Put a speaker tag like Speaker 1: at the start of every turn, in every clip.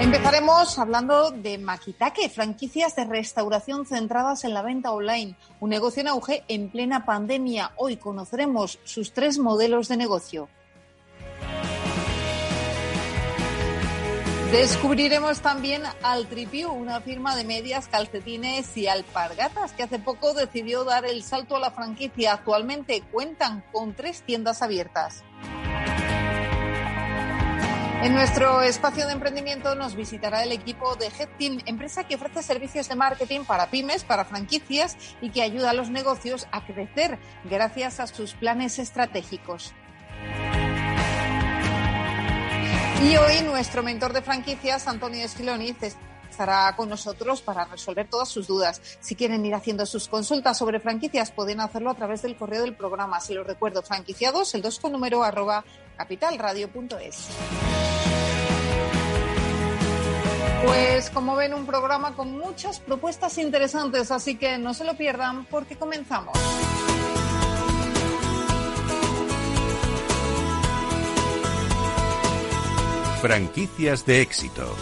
Speaker 1: Empezaremos hablando de Makitake, franquicias de restauración centradas en la venta online, un negocio en auge en plena pandemia. Hoy conoceremos sus tres modelos de negocio. Descubriremos también Altripiu, una firma de medias, calcetines y alpargatas que hace poco decidió dar el salto a la franquicia. Actualmente cuentan con tres tiendas abiertas. En nuestro espacio de emprendimiento nos visitará el equipo de Headteam, empresa que ofrece servicios de marketing para pymes, para franquicias y que ayuda a los negocios a crecer gracias a sus planes estratégicos. Y hoy nuestro mentor de franquicias, Antonio Esquiloniz, estará con nosotros para resolver todas sus dudas. Si quieren ir haciendo sus consultas sobre franquicias, pueden hacerlo a través del correo del programa. Se lo recuerdo, franquiciados, el 2 con número arroba capitalradio.es. Pues como ven, un programa con muchas propuestas interesantes, así que no se lo pierdan porque comenzamos.
Speaker 2: Franquicias de éxito.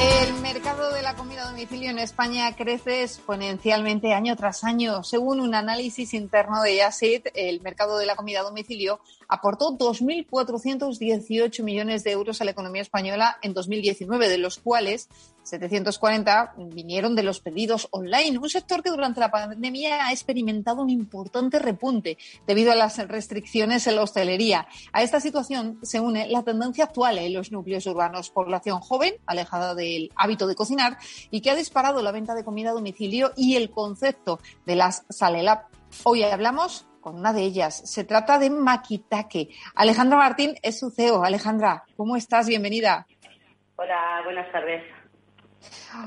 Speaker 1: El mercado de la comida a domicilio en España crece exponencialmente año tras año. Según un análisis interno de Yasit, el mercado de la comida a domicilio aportó 2.418 millones de euros a la economía española en 2019, de los cuales 740 vinieron de los pedidos online, un sector que durante la pandemia ha experimentado un importante repunte debido a las restricciones en la hostelería. A esta situación se une la tendencia actual en los núcleos urbanos, población joven, alejada del hábito de cocinar y que ha disparado la venta de comida a domicilio y el concepto de las salelab. Hoy hablamos con una de ellas. Se trata de Makitake. Alejandra Martín es su CEO. Alejandra, ¿cómo estás? Bienvenida.
Speaker 3: Hola, buenas tardes.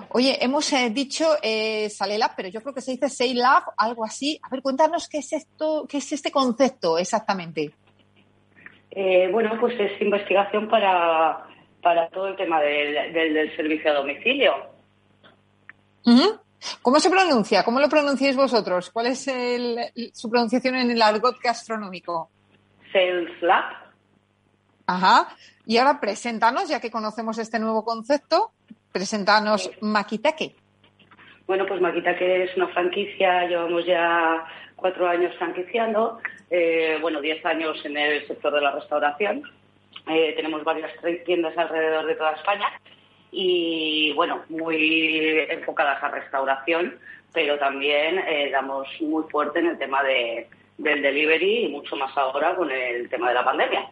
Speaker 1: Oye, hemos eh, dicho eh, Salelab, pero yo creo que se dice Sailab, algo así. A ver, cuéntanos qué es esto, qué es este concepto exactamente.
Speaker 3: Eh, bueno, pues es investigación para, para todo el tema del, servicio a domicilio.
Speaker 1: ¿Cómo se pronuncia? ¿Cómo lo pronunciáis vosotros? ¿Cuál es su pronunciación en el argot gastronómico?
Speaker 3: Sales Lab.
Speaker 1: Ajá. Y ahora preséntanos, ya que conocemos este nuevo concepto, Preséntanos Makitake.
Speaker 3: Bueno, pues Makitake es una franquicia, llevamos ya cuatro años franquiciando, eh, bueno, diez años en el sector de la restauración. Eh, tenemos varias tiendas alrededor de toda España y, bueno, muy enfocadas a restauración, pero también eh, damos muy fuerte en el tema de, del delivery y mucho más ahora con el tema de la pandemia.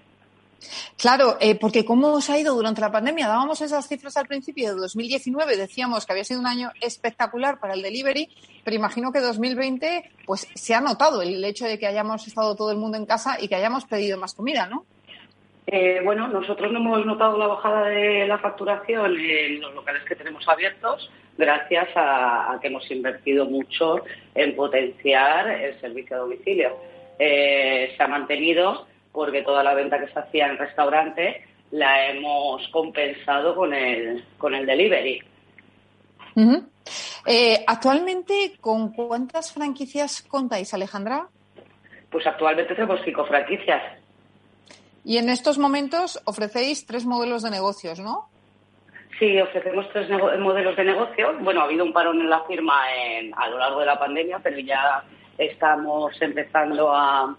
Speaker 1: Claro, eh, porque ¿cómo os ha ido durante la pandemia? Dábamos esas cifras al principio de 2019, decíamos que había sido un año espectacular para el delivery, pero imagino que 2020 pues se ha notado el hecho de que hayamos estado todo el mundo en casa y que hayamos pedido más comida, ¿no?
Speaker 3: Eh, bueno, nosotros no hemos notado la bajada de la facturación en los locales que tenemos abiertos gracias a, que hemos invertido mucho en potenciar el servicio a domicilio. Eh, se ha mantenido porque toda la venta que se hacía en restaurante la hemos compensado con el, con el delivery.
Speaker 1: Eh, actualmente, ¿con cuántas franquicias contáis, Alejandra?
Speaker 3: Pues actualmente tenemos cinco franquicias.
Speaker 1: Y en estos momentos ofrecéis tres modelos de negocios, ¿no?
Speaker 3: Sí, ofrecemos tres modelos de negocio. Bueno, ha habido un parón en la firma a lo largo de la pandemia, pero ya estamos empezando a,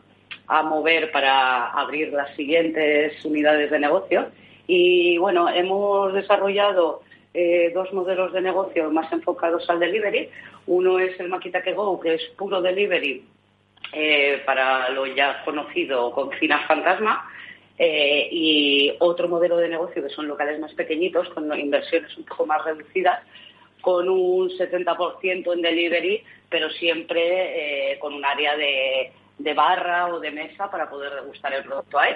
Speaker 3: mover para abrir las siguientes unidades de negocio. Y bueno, hemos desarrollado eh, dos modelos de negocio más enfocados al delivery. Uno es el Maquita que Go, que es puro delivery eh, para lo ya conocido Cocina Fantasma. Eh, y otro modelo de negocio que son locales más pequeñitos, con inversiones un poco más reducidas, con un 70% en delivery, pero siempre con un área de de barra o de mesa para poder degustar el producto ahí.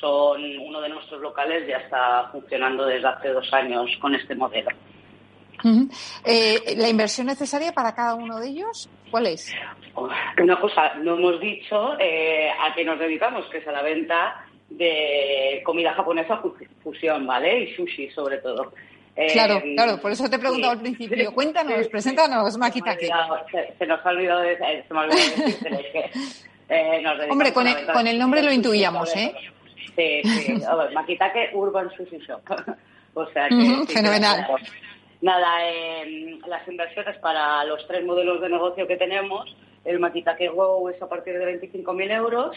Speaker 3: Son uno de nuestros locales, ya está funcionando desde hace dos años con este modelo.
Speaker 1: Eh, ¿La inversión necesaria para cada uno de ellos cuál es?
Speaker 3: Una cosa, no hemos dicho eh, a qué nos dedicamos, que es a la venta de comida japonesa fusión, ¿vale? Y sushi sobre todo.
Speaker 1: Claro, eh, claro, por eso te he preguntado al principio. Cuéntanos, preséntanos, Makitake.
Speaker 3: Se, nos ha olvidado de, se me ha olvidado que
Speaker 1: eh, Hombre, con el, con el, nombre lo intuíamos, ¿eh?
Speaker 3: Sí, sí. Makitake Urban Sushi Shop. o sea que,
Speaker 1: fenomenal.
Speaker 3: Nada, eh, las inversiones para los tres modelos de negocio que tenemos, el Makitake Go es a partir de 25.000 euros,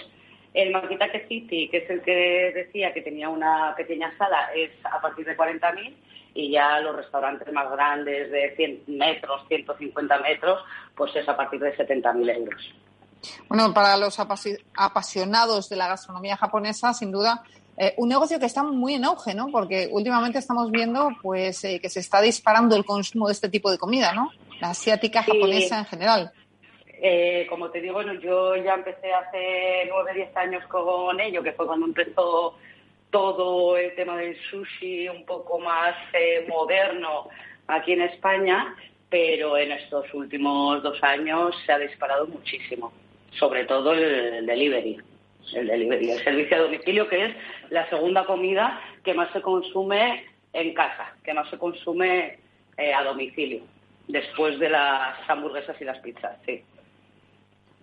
Speaker 3: el Makitake City, que es el que decía que tenía una pequeña sala, es a partir de 40.000 y ya los restaurantes más grandes de 100 metros, 150 metros, pues es a partir de 70.000 euros.
Speaker 1: Bueno, para los apasionados de la gastronomía japonesa, sin duda, eh, un negocio que está muy en auge, ¿no? Porque últimamente estamos viendo, pues, eh, que se está disparando el consumo de este tipo de comida, ¿no? La asiática, japonesa en general.
Speaker 3: Eh, como te digo, bueno, yo ya empecé hace nueve, diez años con ello, que fue cuando empezó todo el tema del sushi un poco más eh, moderno aquí en España, pero en estos últimos dos años se ha disparado muchísimo, sobre todo el delivery. El delivery, el servicio a domicilio, que es la segunda comida que más se consume en casa, que más se consume eh, a domicilio, después de las hamburguesas y las pizzas, sí.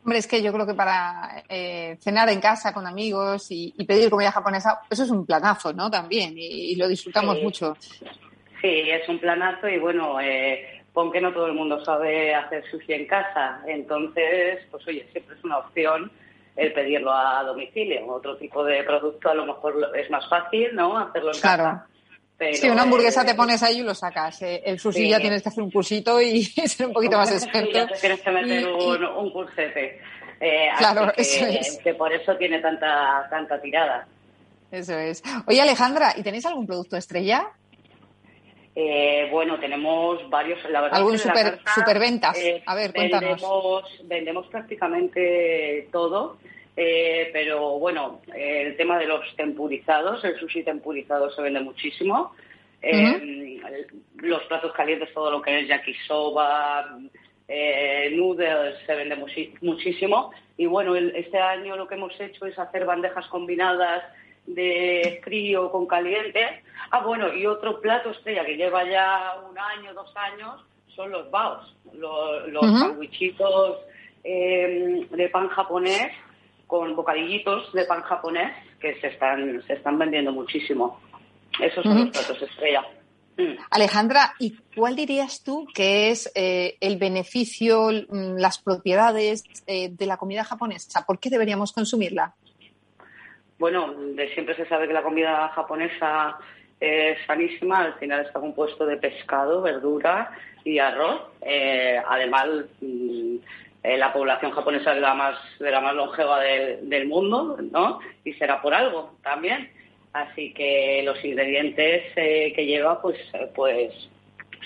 Speaker 1: Hombre, es que yo creo que para eh, cenar en casa con amigos y, pedir comida japonesa, eso es un planazo, ¿no? También, y, lo disfrutamos mucho.
Speaker 3: Sí, es un planazo y bueno, eh, pon que no todo el mundo sabe hacer sushi en casa. Entonces, pues oye, siempre es una opción el pedirlo a domicilio. Otro tipo de producto a lo mejor es más fácil, ¿no? Hacerlo en
Speaker 1: claro. Sí, una hamburguesa te pones ahí y lo sacas. Eh, el sushi ya tienes que hacer un cursito y ser un poquito más experto.
Speaker 3: tienes que meter un, un, cursete. Eh, claro, que, eso es. que por eso tiene tanta, tanta tirada.
Speaker 1: Eso es. Oye, Alejandra, ¿y tenéis algún producto estrella?
Speaker 3: Eh, bueno, tenemos varios. La verdad
Speaker 1: ¿Algún super, superventas? A ver, cuéntanos.
Speaker 3: Vendemos, vendemos prácticamente todo. Eh, pero bueno, el tema de los tempurizados, el sushi tempurizado se vende muchísimo. Eh, los platos calientes, todo lo que es yakisoba, eh, noodles, se vende muchísimo. Y bueno, este año lo que hemos hecho es hacer bandejas combinadas de frío con caliente. Ah, bueno, y otro plato estrella que lleva ya un año, dos años, son los baos, los, los sandwichitos de pan japonés con bocadillitos de pan japonés que se están, se están vendiendo muchísimo. Esos son los platos estrella.
Speaker 1: Mm. Alejandra, ¿y cuál dirías tú que es eh, el beneficio, mm, las propiedades eh, de la comida japonesa? ¿Por qué deberíamos consumirla?
Speaker 3: Bueno, de siempre se sabe que la comida japonesa es sanísima, al final está compuesto de pescado, verdura y arroz. Eh, además, mm, eh, la población japonesa es la más, de la más longeva del mundo, ¿no? Y será por algo también. Así que los ingredientes eh, que lleva, pues, eh, pues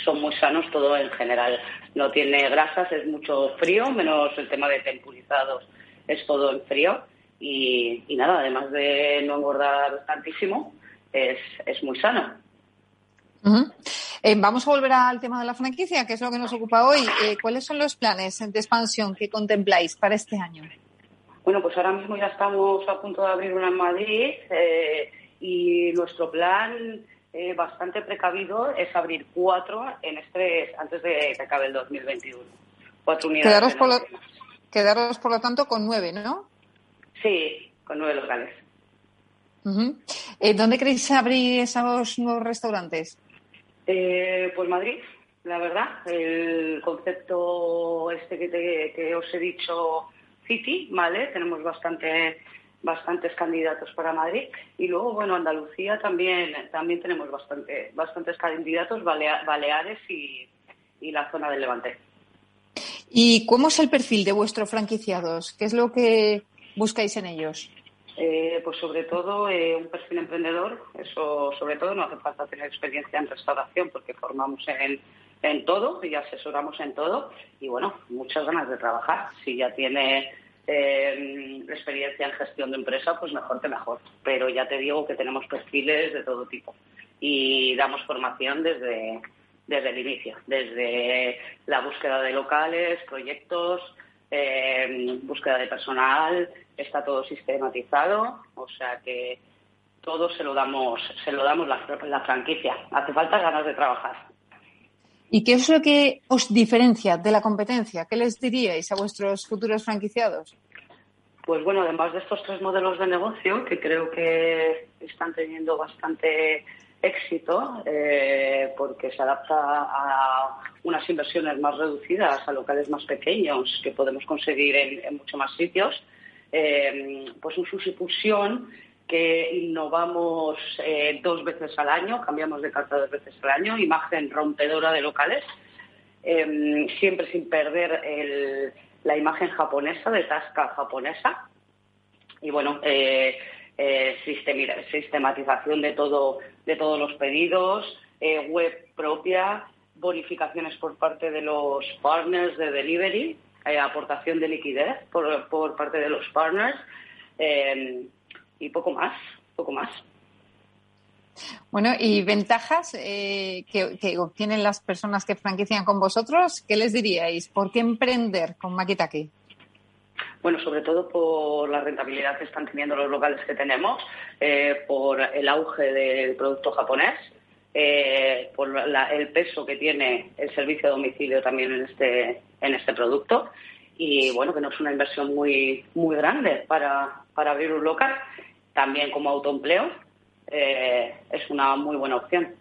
Speaker 3: son muy sanos todo en general. No tiene grasas, es mucho frío, menos el tema de tempurizados, es todo en frío. Y, nada, además de no engordar tantísimo, es, es muy sano.
Speaker 1: Eh, vamos a volver al tema de la franquicia, que es lo que nos ocupa hoy. Eh, ¿Cuáles son los planes de expansión que contempláis para este año?
Speaker 3: Bueno, pues ahora mismo ya estamos a punto de abrir una en Madrid eh, y nuestro plan bastante precavido es abrir cuatro en este antes de que acabe el 2021. Cuatro unidades.
Speaker 1: Quedaros por, lo, quedaros, por lo tanto, con nueve, ¿no?
Speaker 3: Sí, con nueve locales.
Speaker 1: ¿Dónde queréis abrir esos nuevos restaurantes?
Speaker 3: Eh, pues Madrid, la verdad. El concepto este que, os he dicho, City, ¿vale? Tenemos bastante, bastantes candidatos para Madrid. Y luego, bueno, Andalucía también, también tenemos bastante, bastantes candidatos, Baleares y, y la zona del Levante.
Speaker 1: ¿Y cómo es el perfil de vuestros franquiciados? ¿Qué es lo que buscáis en ellos?
Speaker 3: Eh, pues sobre todo eh, un perfil emprendedor, eso sobre todo no hace falta tener experiencia en restauración porque formamos en, en todo y asesoramos en todo y bueno, muchas ganas de trabajar. Si ya tiene eh, experiencia en gestión de empresa, pues mejor que mejor. Pero ya te digo que tenemos perfiles de todo tipo y damos formación desde, desde el inicio, desde la búsqueda de locales, proyectos, eh, búsqueda de personal, está todo sistematizado, o sea que todo se lo damos, se lo damos la, la franquicia. Hace falta ganas de trabajar.
Speaker 1: ¿Y qué es lo que os diferencia de la competencia? ¿Qué les diríais a vuestros futuros franquiciados?
Speaker 3: Pues bueno, además de estos tres modelos de negocio que creo que están teniendo bastante éxito eh, porque se adapta a unas inversiones más reducidas, a locales más pequeños que podemos conseguir en, en muchos más sitios, eh, pues un sushi que innovamos eh, dos veces al año, cambiamos de carta dos veces al año, imagen rompedora de locales, em, siempre sin perder la imagen japonesa, de tasca japonesa. Y bueno, eh, eh, sistematización de, todo, de todos los pedidos, web propia, bonificaciones por parte de los partners de delivery, aportación de liquidez por, por parte de los partners. Em, y poco más, poco más.
Speaker 1: Bueno, y ventajas eh, que, obtienen las personas que franquician con vosotros, ¿qué les diríais? ¿Por qué emprender con Makitaki?
Speaker 3: Bueno, sobre todo por la rentabilidad que están teniendo los locales que tenemos, eh, por el auge del producto japonés, eh, por el peso que tiene el servicio a domicilio también en este, en este producto y bueno, que no es una inversión muy, muy grande para, para abrir un local también como autoempleo, eh, es una muy buena opción.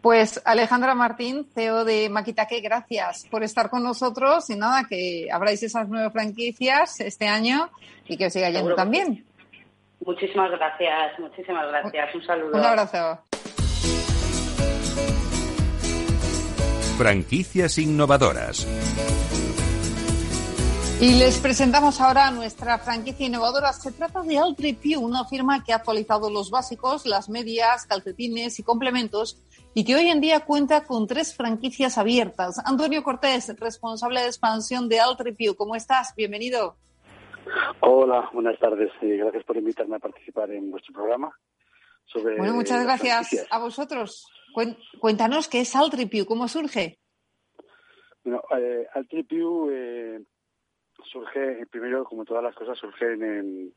Speaker 1: Pues Alejandra Martín, CEO de Maquitaque, gracias por estar con nosotros y nada, que abráis esas nueve franquicias este año y que os siga yendo también.
Speaker 3: Muchísimas gracias, muchísimas gracias. Un saludo.
Speaker 1: Un abrazo.
Speaker 2: Franquicias innovadoras.
Speaker 1: Y les presentamos ahora nuestra franquicia innovadora. Se trata de Altripiu, una firma que ha actualizado los básicos, las medias, calcetines y complementos y que hoy en día cuenta con tres franquicias abiertas. Antonio Cortés, responsable de expansión de Altripiu, ¿cómo estás? Bienvenido.
Speaker 4: Hola, buenas tardes. y gracias por invitarme a participar en vuestro programa.
Speaker 1: bueno, muchas gracias a vosotros. Cuéntanos qué es Altripiu, cómo surge.
Speaker 4: Bueno, eh, Altripiu eh, surge, primero, como todas las cosas, surgen en,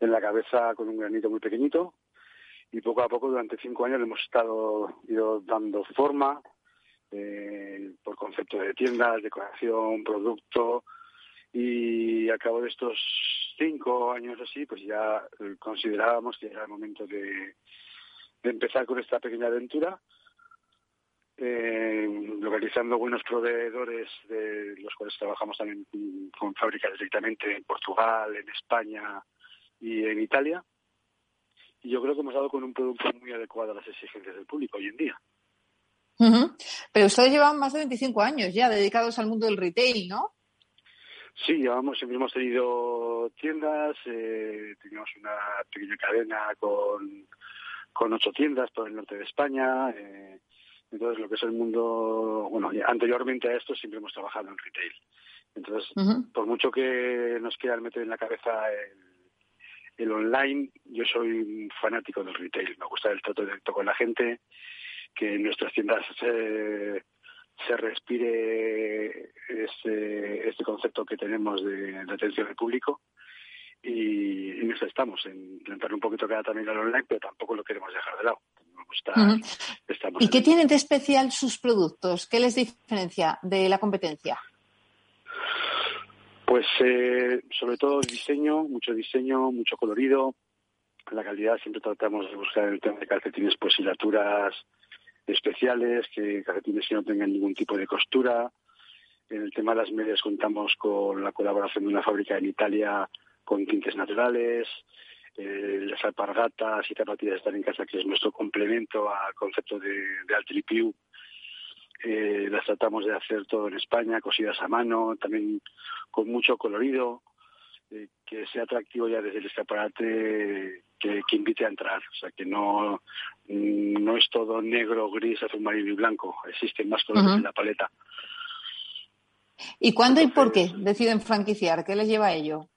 Speaker 4: en la cabeza con un granito muy pequeñito y poco a poco durante cinco años le hemos estado ido dando forma eh, por concepto de tiendas, decoración, producto y a cabo de estos cinco años así, pues ya considerábamos que era el momento de, de empezar con esta pequeña aventura eh, localizando buenos proveedores de los cuales trabajamos también con fábricas directamente en Portugal, en España y en Italia. Y yo creo que hemos dado con un producto muy adecuado a las exigencias del público hoy en día.
Speaker 1: Pero ustedes llevan más de 25 años ya dedicados al mundo del retail, ¿no?
Speaker 4: Sí, llevamos, siempre hemos tenido tiendas, eh, teníamos una pequeña cadena con, con ocho tiendas por el norte de España. Eh, entonces, lo que es el mundo, bueno, anteriormente a esto siempre hemos trabajado en retail. Entonces, por mucho que nos quieran meter en la cabeza el, online, yo soy un fanático del retail. Me gusta el trato directo con la gente, que en nuestras tiendas se, se respire este, este concepto que tenemos de, atención al público y en eso estamos, en intentar un poquito quedar también al online, pero tampoco lo queremos dejar de lado.
Speaker 1: ¿Y qué tienen de especial sus productos? ¿Qué les diferencia de la competencia?
Speaker 4: Pues eh, sobre todo el diseño, mucho diseño, mucho colorido. La calidad siempre tratamos de buscar en el tema de calcetines pues hilaturas especiales, que calcetines que no tengan ningún tipo de costura. En el tema de las medias contamos con la colaboración de una fábrica en Italia con tintes naturales. Eh, las alpargatas y zapatillas estar en casa, que es nuestro complemento al concepto de, de Altripiu. Eh, las tratamos de hacer todo en España, cosidas a mano, también con mucho colorido, eh, que sea atractivo ya desde el escaparate, que, que, invite a entrar. O sea, que no, no es todo negro, gris, azul marino y blanco. Existen más colores en la paleta.
Speaker 1: ¿Y cuándo y por qué deciden franquiciar? ¿Qué les lleva a ello?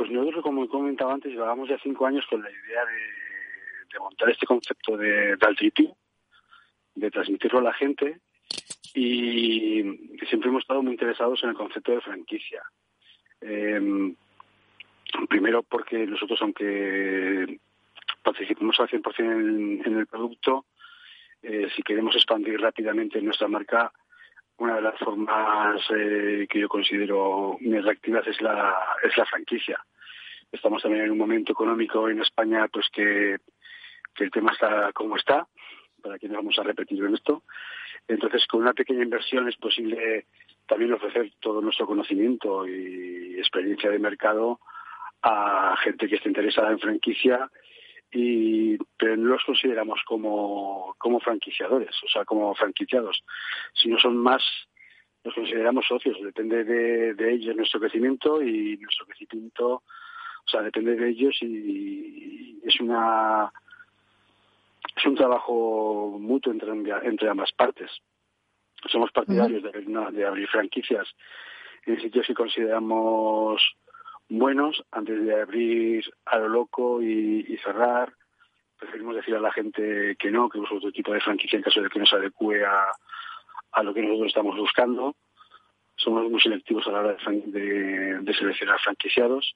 Speaker 4: Pues nosotros, como he comentado antes, llevábamos ya cinco años con la idea de, montar este concepto de, de de transmitirlo a la gente y siempre hemos estado muy interesados en el concepto de franquicia. Em, primero porque nosotros, aunque participemos al 100% en, en el producto, eh, si queremos expandir rápidamente nuestra marca, una de las formas eh, que yo considero muy atractivas es la, es la franquicia. Estamos también en un momento económico en España pues que, el tema está como está, para que no vamos a repetir en esto. Entonces, con una pequeña inversión es posible también ofrecer todo nuestro conocimiento y experiencia de mercado a gente que esté interesada en franquicia y pero no los consideramos como, como franquiciadores, o sea, como franquiciados, sino son más, los consideramos socios, depende de, de ellos nuestro crecimiento y nuestro crecimiento, o sea, depende de ellos y es una es un trabajo mutuo entre, entre ambas partes. Somos partidarios de, de abrir franquicias en sitios que consideramos buenos antes de abrir a lo loco y, cerrar. Preferimos decir a la gente que no, que use otro tipo de franquicia en caso de que no se adecue a, a lo que nosotros estamos buscando. Somos muy selectivos a la hora de, de, seleccionar franquiciados,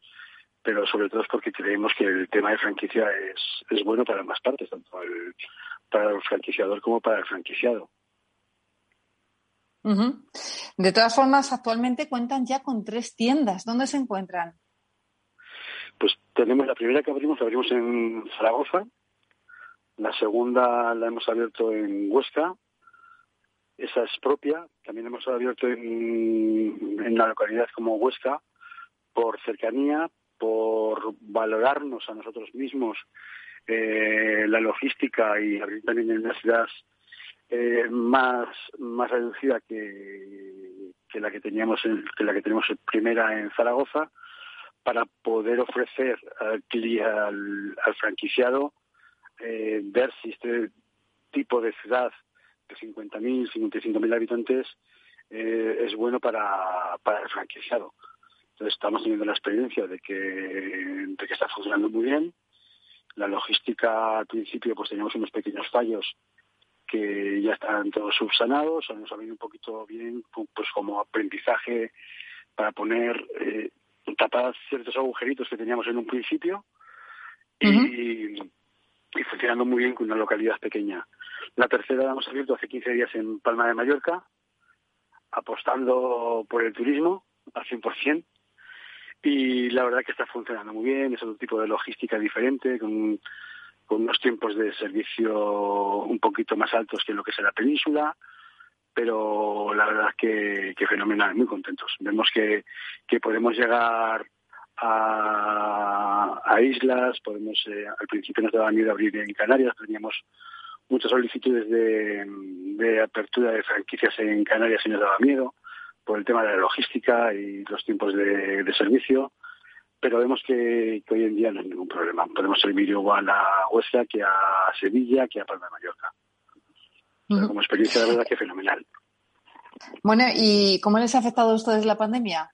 Speaker 4: pero sobre todo es porque creemos que el tema de franquicia es, es bueno para ambas partes, tanto el, para el franquiciador como para el franquiciado.
Speaker 1: De todas formas, actualmente cuentan ya con tres tiendas. ¿Dónde se encuentran?
Speaker 4: Pues tenemos la primera que abrimos, la abrimos en Zaragoza, la segunda la hemos abierto en Huesca, esa es propia, también hemos abierto en, en la localidad como Huesca por cercanía, por valorarnos a nosotros mismos eh, la logística y también en una ciudad eh, más más reducida que, que la que teníamos en, la que tenemos primera en Zaragoza para poder ofrecer al, franquiciado eh, ver si este tipo de ciudad de 50.000, 55.000 habitantes es bueno para, para el franquiciado. Entonces estamos teniendo la experiencia de que, de que está funcionando muy bien. La logística al principio pues teníamos unos pequeños fallos que ya están todos subsanados, nos ha venido un poquito bien pues como aprendizaje para poner eh, tapar ciertos agujeritos que teníamos en un principio y, funcionando muy bien con una localidad pequeña. La tercera la hemos abierto hace 15 días en Palma de Mallorca, apostando por el turismo al 100%. Y la verdad que está funcionando muy bien, es otro tipo de logística diferente, con, unos tiempos de servicio un poquito más altos que lo que es la península, pero la verdad que, fenomenal, muy contentos. Vemos que, podemos llegar a, islas, podemos, eh, al principio nos daba miedo abrir en Canarias, teníamos muchas solicitudes de, de apertura de franquicias en Canarias y nos daba miedo por el tema de la logística y los tiempos de, de servicio, pero vemos que, que, hoy en día no hay ningún problema. Podemos servir igual a Huesca que a Sevilla, que a Palma de Mallorca como experiencia de verdad que fenomenal.
Speaker 1: Bueno, ¿y cómo les ha afectado a ustedes la pandemia?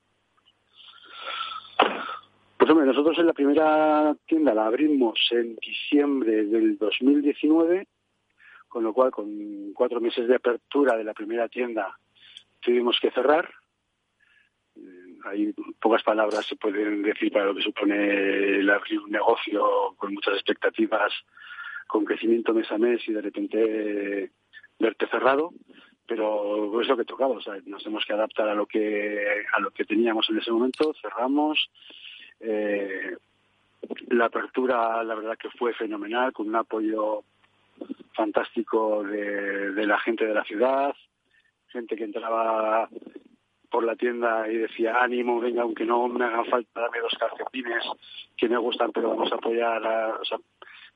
Speaker 4: Pues hombre, nosotros en la primera tienda la abrimos en diciembre del 2019, con lo cual con cuatro meses de apertura de la primera tienda tuvimos que cerrar. Eh, hay pocas palabras se pueden decir para lo que supone el abrir un negocio con muchas expectativas, con crecimiento mes a mes y de repente verte cerrado, pero es lo que tocaba, o sea, nos tenemos que adaptar a lo que a lo que teníamos en ese momento, cerramos. Eh, la apertura, la verdad que fue fenomenal, con un apoyo fantástico de la gente de la ciudad, gente que entraba por la tienda y decía ánimo, venga, aunque no me hagan falta, dame dos calcetines que me gustan, pero vamos a apoyar, a, o sea,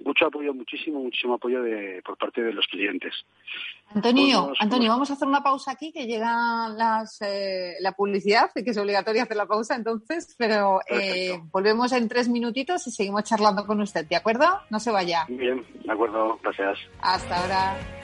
Speaker 4: mucho apoyo, muchísimo, muchísimo apoyo de, por parte de los clientes.
Speaker 1: Antonio, Antonio, vamos a hacer una pausa aquí, que llega las, eh, la publicidad, que es obligatoria hacer la pausa entonces, pero eh, volvemos en tres minutitos y seguimos charlando con usted, ¿de acuerdo? No se vaya.
Speaker 4: Bien, de acuerdo, gracias.
Speaker 1: Hasta ahora.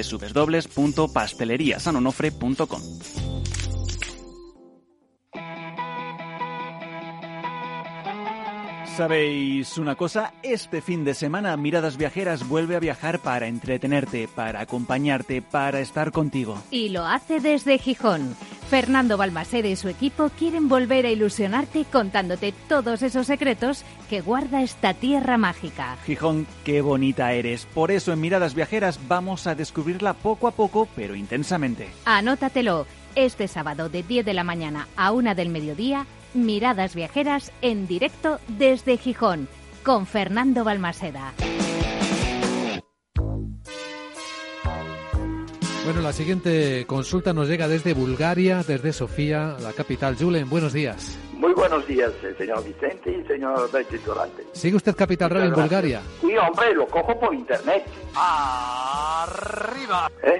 Speaker 5: www.pasteleriasanonofre.com. ¿Sabéis una cosa? Este fin de semana Miradas Viajeras vuelve a viajar para entretenerte, para acompañarte, para estar contigo.
Speaker 6: Y lo hace desde Gijón. Fernando Balmaceda y su equipo quieren volver a ilusionarte contándote todos esos secretos que guarda esta tierra mágica.
Speaker 5: Gijón, qué bonita eres. Por eso en Miradas Viajeras vamos a descubrirla poco a poco, pero intensamente.
Speaker 6: Anótatelo. Este sábado de 10 de la mañana a 1 del mediodía Miradas Viajeras en directo desde Gijón con Fernando Balmaseda.
Speaker 7: Bueno, la siguiente consulta nos llega desde Bulgaria, desde Sofía, la capital. Julen, buenos días.
Speaker 8: Muy buenos días, eh, señor Vicente y señor Betty Durante.
Speaker 7: ¿Sigue usted Capital Radio en Bulgaria?
Speaker 8: Sí, hombre, lo cojo por internet.
Speaker 7: ¡Arriba!
Speaker 8: ¿Eh?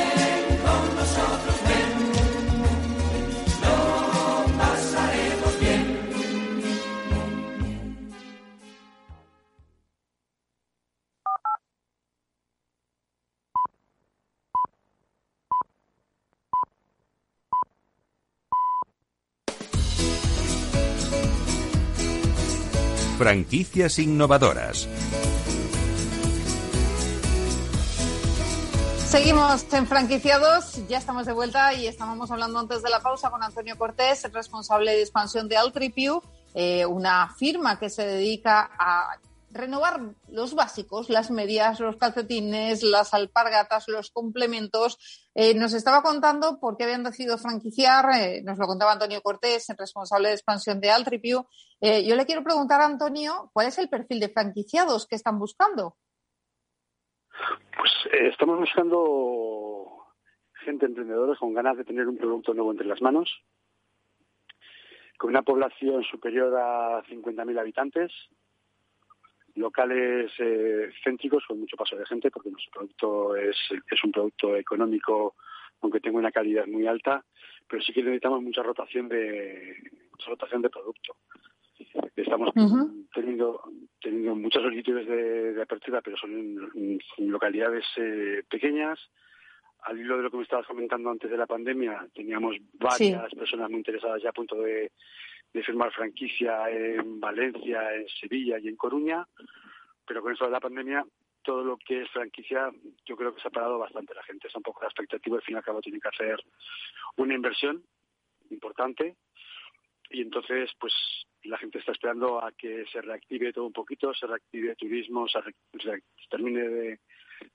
Speaker 2: Franquicias innovadoras.
Speaker 1: Seguimos en franquiciados, ya estamos de vuelta y estábamos hablando antes de la pausa con Antonio Cortés, responsable de expansión de Altripiu, eh, una firma que se dedica a renovar los básicos, las medias, los calcetines, las alpargatas, los complementos. Eh, nos estaba contando por qué habían decidido franquiciar, eh, nos lo contaba Antonio Cortés, el responsable de expansión de Altripiu. Eh, yo le quiero preguntar a Antonio, ¿cuál es el perfil de franquiciados que están buscando?
Speaker 4: Pues estamos buscando gente emprendedora con ganas de tener un producto nuevo entre las manos, con una población superior a 50.000 habitantes, locales eh, céntricos con mucho paso de gente porque nuestro producto es, es un producto económico aunque tenga una calidad muy alta pero sí que necesitamos mucha rotación de, rotación de producto. Estamos teniendo, teniendo muchas solicitudes de, apertura, pero son en, localidades eh, pequeñas. Al hilo de lo que me estabas comentando antes de la pandemia, teníamos varias personas muy interesadas ya a punto de, de firmar franquicia en Valencia, en Sevilla y en Coruña, pero con eso de la pandemia todo lo que es franquicia, yo creo que se ha parado bastante la gente. Está un poco la expectativa, al fin y al cabo tiene que hacer una inversión importante y entonces pues la gente está esperando a que se reactive todo un poquito, se reactive el turismo, se, termine de,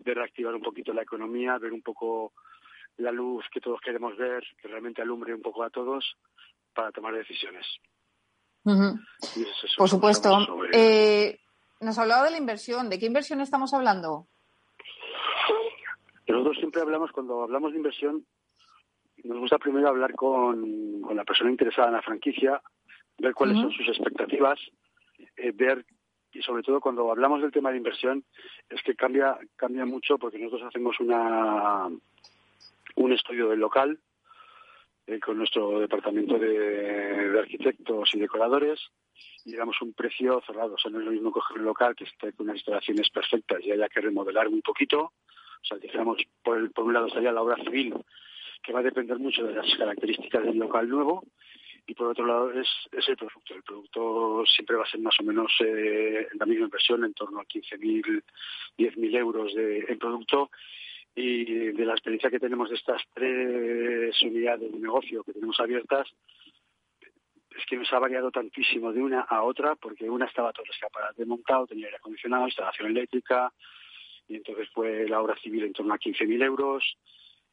Speaker 4: reactivar un poquito la economía, ver un poco la luz que todos queremos ver, que realmente alumbre un poco a todos para tomar decisiones.
Speaker 1: Por supuesto. Eh, nos hablado de la inversión. ¿De qué inversión estamos hablando?
Speaker 4: Nosotros siempre hablamos, cuando hablamos de inversión, nos gusta primero hablar con, la persona interesada en la franquicia, ver cuáles son sus expectativas, eh, ver y sobre todo cuando hablamos del tema de inversión es que cambia cambia mucho porque nosotros hacemos una un estudio del local eh, con nuestro departamento de, arquitectos y decoradores y damos un precio cerrado. O sea, no es lo mismo coger un local que esté con unas instalaciones perfectas y haya que remodelar un poquito. O sea, digamos, por, por un lado estaría la obra civil, que va a depender mucho de las características del local nuevo, y por otro lado es, el producto. El producto siempre va a ser más o menos eh, la misma inversión, en torno a 15.000, 10.000 euros de, producto, y de la experiencia que tenemos de estas tres unidades de negocio que tenemos abiertas, es que nos ha variado tantísimo de una a otra, porque una estaba todo el escaparate montado, tenía aire acondicionado, instalación eléctrica, y entonces fue la obra civil en torno a 15.000 euros.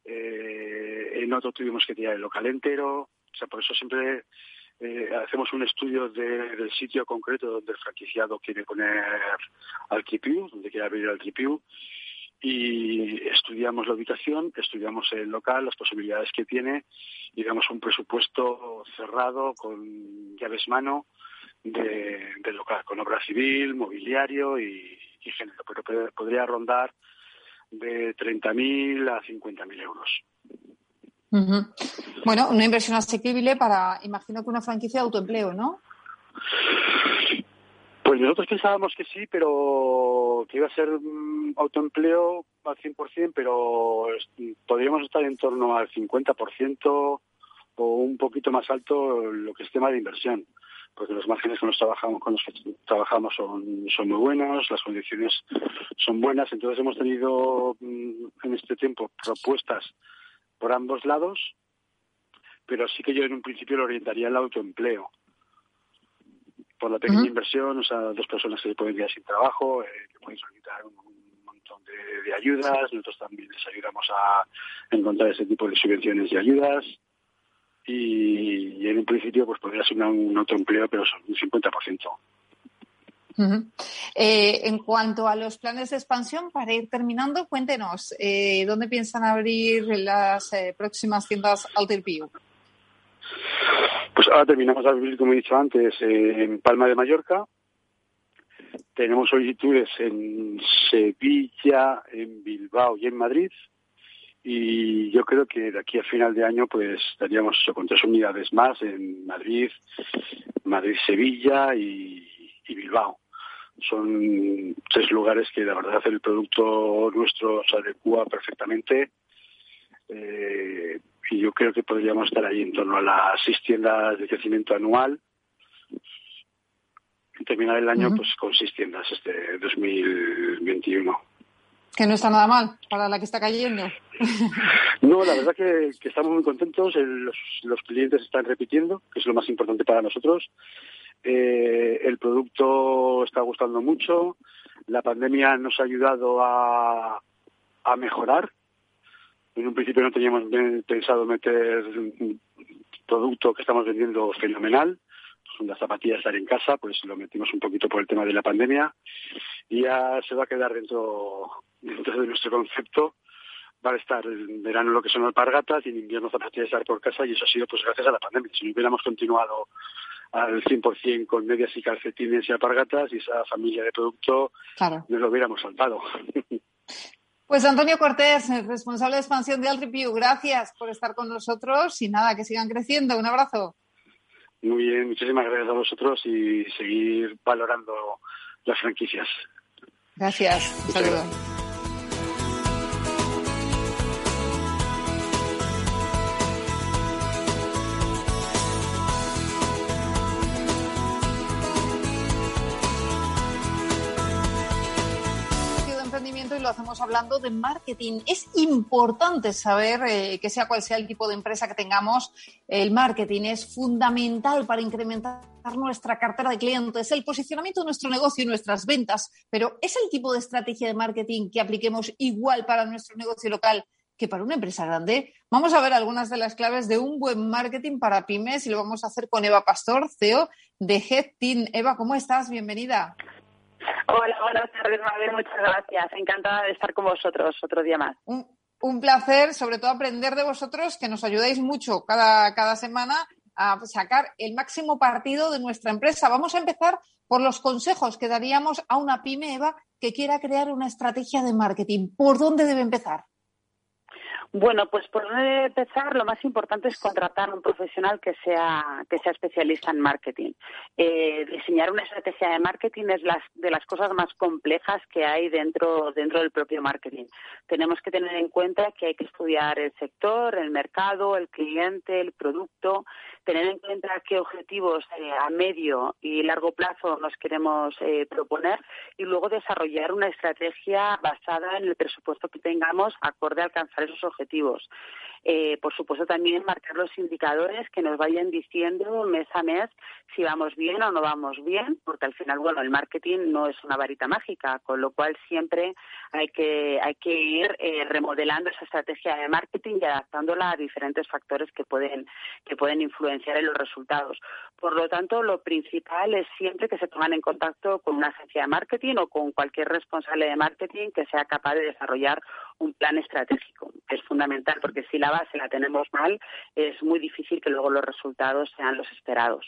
Speaker 4: Eh, en otro tuvimos que tirar el local entero. O sea, por eso siempre eh, hacemos un estudio del sitio concreto donde el franquiciado quiere poner al donde quiere abrir al y estudiamos la ubicación, estudiamos el local, las posibilidades que tiene y damos un presupuesto cerrado con llaves mano de, del local, con obra civil, mobiliario y, género, pero podría rondar de 30.000 a 50.000 euros.
Speaker 1: Bueno, una inversión asequible para, imagino que una franquicia de autoempleo, ¿no?
Speaker 4: Pues nosotros pensábamos que sí, pero que iba a ser autoempleo al 100%, pero podríamos estar en torno al 50% o un poquito más alto lo que es tema de inversión, porque los márgenes con los, trabajamos, con los que trabajamos son, son muy buenos, las condiciones son buenas, entonces hemos tenido mm, en este tiempo propuestas por ambos lados, pero sí que yo en un principio lo orientaría al autoempleo por la pequeña inversión, o sea, dos personas que se pueden quedar sin trabajo, eh, que pueden solicitar un, montón de, ayudas, nosotros también les ayudamos a encontrar ese tipo de subvenciones y ayudas, y, en un principio pues podría ser un autoempleo, pero son un 50%.
Speaker 1: Eh, en cuanto a los planes de expansión, para ir terminando, cuéntenos, eh, ¿dónde piensan abrir las próximas tiendas Alter View?
Speaker 4: Pues ahora terminamos de abrir, como he dicho antes, en Palma de Mallorca. Tenemos solicitudes en Sevilla, en Bilbao y en Madrid. Y yo creo que de aquí a final de año pues estaríamos con tres unidades más en Madrid, Madrid-Sevilla y, Bilbao. Son tres lugares que la verdad el producto nuestro se adecua perfectamente. Eh, y yo creo que podríamos estar ahí en torno a las seis tiendas de crecimiento anual y terminar el año pues con seis tiendas este 2021.
Speaker 1: Que no está nada mal para la que está cayendo.
Speaker 4: No, la verdad que, estamos muy contentos. los, clientes están repitiendo, que es lo más importante para nosotros. Eh, el producto está gustando mucho. La pandemia nos ha ayudado a, a mejorar en un principio no teníamos pensado meter un producto que estamos vendiendo fenomenal, son las zapatillas estar en casa, pues lo metimos un poquito por el tema de la pandemia y ya se va a quedar dentro, dentro de nuestro concepto. Va a estar en verano lo que son alpargatas y en invierno zapatillas estar por casa y eso ha sido pues gracias a la pandemia. Si no hubiéramos continuado al 100% con medias y calcetines y alpargatas y esa familia de producto, claro. nos lo hubiéramos saltado.
Speaker 1: Pues Antonio Cortés, responsable de expansión de Altripio, gracias por estar con nosotros y nada, que sigan creciendo. Un abrazo.
Speaker 4: Muy bien, muchísimas gracias a vosotros y seguir valorando las franquicias.
Speaker 1: Gracias, un saludo. Hacemos hablando de marketing. Es importante saber eh, que sea cual sea el tipo de empresa que tengamos, el marketing es fundamental para incrementar nuestra cartera de clientes, el posicionamiento de nuestro negocio y nuestras ventas, pero ¿es el tipo de estrategia de marketing que apliquemos igual para nuestro negocio local que para una empresa grande? Vamos a ver algunas de las claves de un buen marketing para pymes y lo vamos a hacer con Eva Pastor, CEO de Head Team. Eva, ¿cómo estás? Bienvenida.
Speaker 9: Hola, buenas tardes, Mabel. Muchas gracias. Encantada de estar con vosotros otro día más.
Speaker 1: Un, placer, sobre todo aprender de vosotros, que nos ayudáis mucho cada, cada semana a sacar el máximo partido de nuestra empresa. Vamos a empezar por los consejos que daríamos a una pyme, Eva, que quiera crear una estrategia de marketing. ¿Por dónde debe empezar?
Speaker 9: Bueno, pues por dónde empezar, lo más importante es contratar a un profesional que sea, que sea especialista en marketing. Eh, diseñar una estrategia de marketing es las, de las cosas más complejas que hay dentro, dentro del propio marketing. Tenemos que tener en cuenta que hay que estudiar el sector, el mercado, el cliente, el producto, tener en cuenta qué objetivos eh, a medio y largo plazo nos queremos eh, proponer y luego desarrollar una estrategia basada en el presupuesto que tengamos acorde a alcanzar esos objetivos. Eh, por supuesto, también marcar los indicadores que nos vayan diciendo mes a mes si vamos bien o no vamos bien, porque al final, bueno, el marketing no es una varita mágica, con lo cual siempre hay que, hay que ir eh, remodelando esa estrategia de marketing y adaptándola a diferentes factores que pueden, que pueden influenciar en los resultados. Por lo tanto, lo principal es siempre que se pongan en contacto con una agencia de marketing o con cualquier responsable de marketing que sea capaz de desarrollar un plan estratégico, que es fundamental, porque si la base la tenemos mal, es muy difícil que luego los resultados sean los esperados.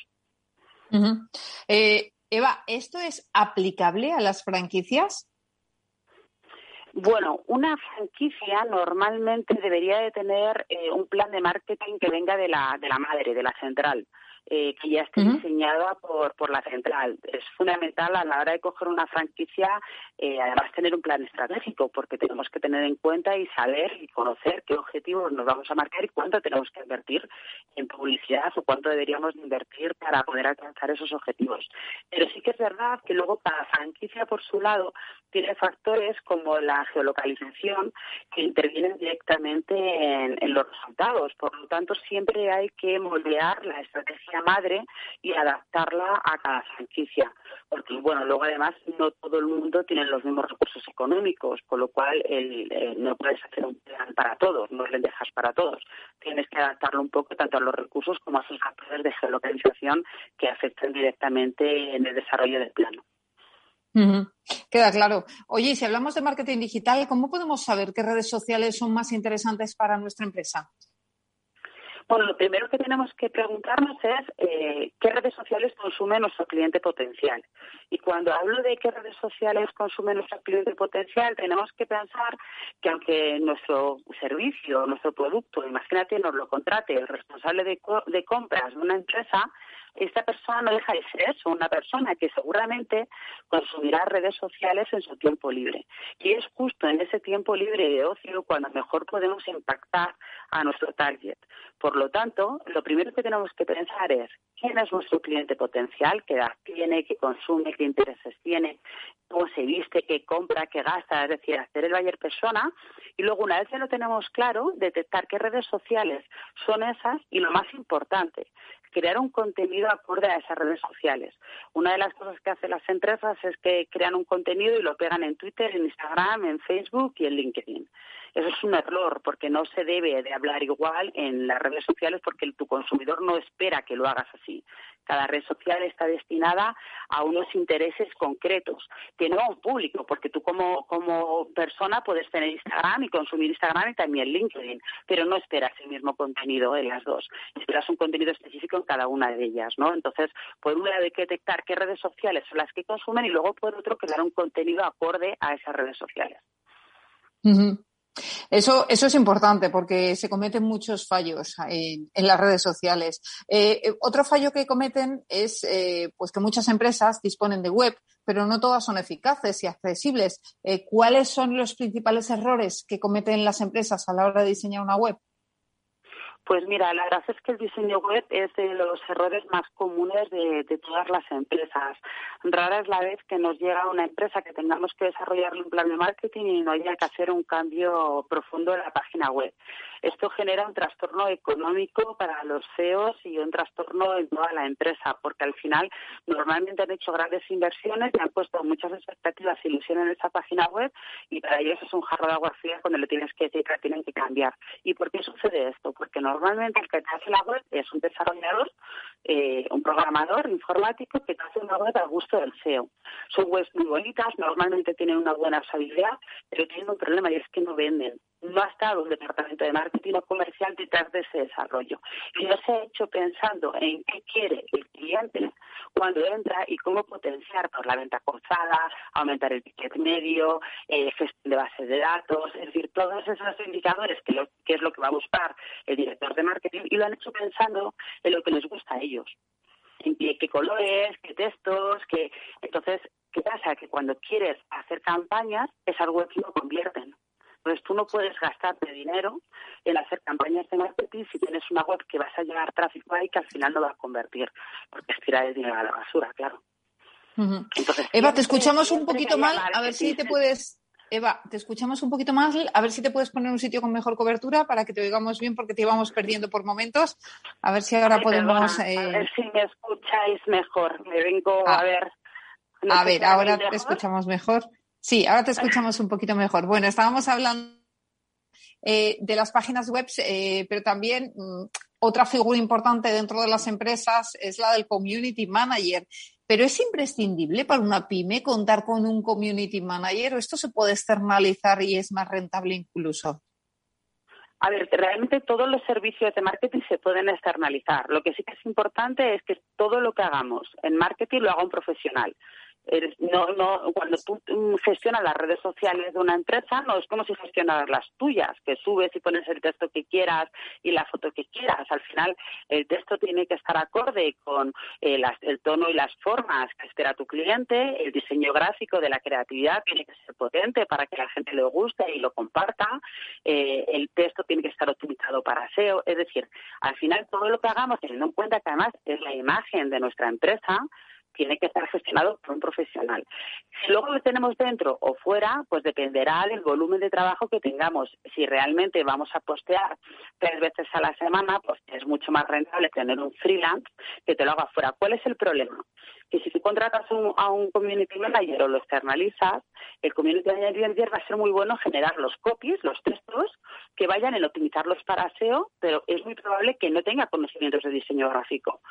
Speaker 1: Eh, Eva, ¿esto es aplicable a las franquicias?
Speaker 9: Bueno, una franquicia normalmente debería de tener eh, un plan de marketing que venga de la, de la madre, de la central. Eh, que ya esté diseñada por, por la central. Es fundamental a la hora de coger una franquicia, eh, además tener un plan estratégico, porque tenemos que tener en cuenta y saber y conocer qué objetivos nos vamos a marcar y cuánto tenemos que invertir en publicidad o cuánto deberíamos invertir para poder alcanzar esos objetivos. Pero sí que es verdad que luego cada franquicia por su lado tiene factores como la geolocalización que intervienen directamente en, en los resultados. Por lo tanto, siempre hay que moldear la estrategia madre y adaptarla a cada franquicia. Porque, bueno, luego además no todo el mundo tiene los mismos recursos económicos, con lo cual no puedes hacer un plan para todos, no le dejas para todos. Tienes que adaptarlo un poco tanto a los recursos como a sus factores de geolocalización que afectan directamente en el desarrollo del plano.
Speaker 1: Queda claro. Oye, si hablamos de marketing digital, ¿cómo podemos saber qué redes sociales son más interesantes para nuestra empresa?
Speaker 9: Bueno, lo primero que tenemos que preguntarnos es eh, qué redes sociales consume nuestro cliente potencial. Y cuando hablo de qué redes sociales consume nuestro cliente potencial, tenemos que pensar que aunque nuestro servicio, nuestro producto, imagínate, nos lo contrate el responsable de, de compras de una empresa, esta persona no deja de ser eso, una persona que seguramente consumirá redes sociales en su tiempo libre. Y es justo en ese tiempo libre de ocio cuando mejor podemos impactar a nuestro target. Por lo tanto, lo primero que tenemos que pensar es quién es nuestro cliente potencial, qué edad tiene, qué consume, qué intereses tiene, cómo se viste, qué compra, qué gasta, es decir, hacer el Bayer persona. Y luego, una vez ya lo tenemos claro, detectar qué redes sociales son esas y lo más importante, crear un contenido acorde a esas redes sociales. Una de las cosas que hacen las empresas es que crean un contenido y lo pegan en Twitter, en Instagram, en Facebook y en LinkedIn. Eso es un error porque no se debe de hablar igual en las redes sociales porque tu consumidor no espera que lo hagas así. Cada red social está destinada a unos intereses concretos, que no a un público, porque tú como, como persona puedes tener Instagram y consumir Instagram y también LinkedIn, pero no esperas el mismo contenido en las dos. Esperas un contenido específico en cada una de ellas, ¿no? Entonces, por un lado hay que detectar qué redes sociales son las que consumen y luego por otro crear un contenido acorde a esas redes sociales.
Speaker 1: Eso, eso es importante porque se cometen muchos fallos en, las redes sociales. Eh, eh, otro fallo que cometen es eh, pues que muchas empresas disponen de web, pero no todas son eficaces y accesibles. ¿Cuáles son los principales errores que cometen las empresas a la hora de diseñar una web?
Speaker 9: Pues mira, la verdad es que el diseño web es de los errores más comunes de, todas las empresas. Rara es la vez que nos llega una empresa que tengamos que desarrollar un plan de marketing y no haya que hacer un cambio profundo en la página web. Esto genera un trastorno económico para los CEOs y un trastorno en toda la empresa, porque al final normalmente han hecho grandes inversiones y han puesto muchas expectativas e ilusiones en esa página web y para ellos es un jarro de agua fría cuando le tienes que decir que tienen que cambiar. ¿Y por qué sucede esto? Porque normalmente el que te hace la web es un desarrollador, eh, un programador informático que te hace una web al gusto del CEO. Son webs muy bonitas, normalmente tienen una buena usabilidad, pero tienen un problema y es que no venden no ha estado un departamento de marketing o comercial detrás de ese desarrollo. Y no se ha hecho pensando en qué quiere el cliente cuando entra y cómo potenciar por la venta cruzada, aumentar el ticket medio, eh, gestión de bases de datos, es decir, todos esos indicadores que, es lo que va a buscar el director de marketing y lo han hecho pensando en lo que les gusta a ellos. En qué, colores, qué textos, qué... Entonces, ¿qué pasa? Que cuando quieres hacer campañas, es algo que lo convierten. Entonces tú no puedes gastarte dinero en hacer campañas de marketing si tienes una web que vas a llevar tráfico ahí que al final no va a convertir, porque es tirar el dinero a la basura, claro.
Speaker 1: Eva, te escuchamos un poquito mal, a ver si te puedes... Eva, te escuchamos un poquito más, a ver si te puedes poner un sitio con mejor cobertura para que te oigamos bien porque te íbamos perdiendo por momentos. A ver si ahora podemos...
Speaker 9: A ver eh, si me escucháis mejor. Me vengo a,
Speaker 1: ah.
Speaker 9: ver.
Speaker 1: a ver, ahora te escuchamos mejor. Sí, ahora te escuchamos un poquito mejor. Bueno, estábamos hablando eh, de las páginas web, eh, pero también mm, otra figura importante dentro de las empresas es la del community manager. Pero es imprescindible para una pyme contar con un community manager o esto se puede externalizar y es más rentable incluso.
Speaker 9: A ver, realmente todos los servicios de marketing se pueden externalizar. Lo que sí que es importante es que todo lo que hagamos en marketing lo haga un profesional no, no, cuando tú gestionas las redes sociales de una empresa, no es como si gestionaras las tuyas, que subes y pones el texto que quieras y la foto que quieras. Al final, el texto tiene que estar acorde con eh, el tono y las formas que espera tu cliente, el diseño gráfico de la creatividad tiene que ser potente para que la gente le guste y lo comparta, eh, el texto tiene que estar optimizado para SEO. Es decir, al final, todo lo que hagamos, teniendo en cuenta que además es la imagen de nuestra empresa, tiene que estar gestionado por un profesional. Si luego lo tenemos dentro o fuera, pues dependerá del volumen de trabajo que tengamos. Si realmente vamos a postear tres veces a la semana, pues es mucho más rentable tener un freelance que te lo haga fuera. ¿Cuál es el problema? Que si tú contratas a un community manager o lo externalizas, el community manager va a ser muy bueno generar los copies, los textos, que vayan en optimizarlos para SEO, pero es muy probable que no tenga conocimientos de diseño gráfico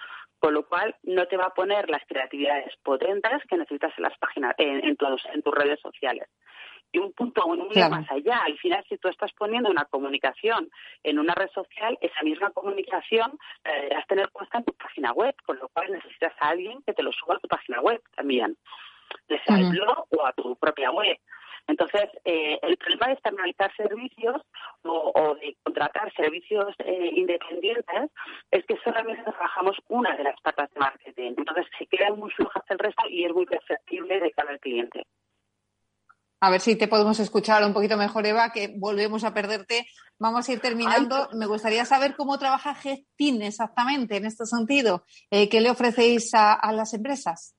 Speaker 9: con lo cual no te va a poner las creatividades potentes que necesitas en las páginas, en tus redes sociales. Y un punto aún más allá, al final si tú estás poniendo una comunicación en una red social, esa misma comunicación la deberás tener puesta en tu página web, con lo cual necesitas a alguien que te lo suba a tu página web también, de al blog o a tu propia web. Entonces, eh, el problema de externalizar servicios o, de contratar servicios eh, independientes es que solamente trabajamos una de las patas de marketing. Entonces, se quedan muy flojas el resto y es muy perceptible de cada cliente.
Speaker 1: A ver si te podemos escuchar un poquito mejor, Eva, que volvemos a perderte. Vamos a ir terminando. Me gustaría saber cómo trabaja Gestin exactamente en este sentido. Eh, ¿Qué le ofrecéis a las empresas?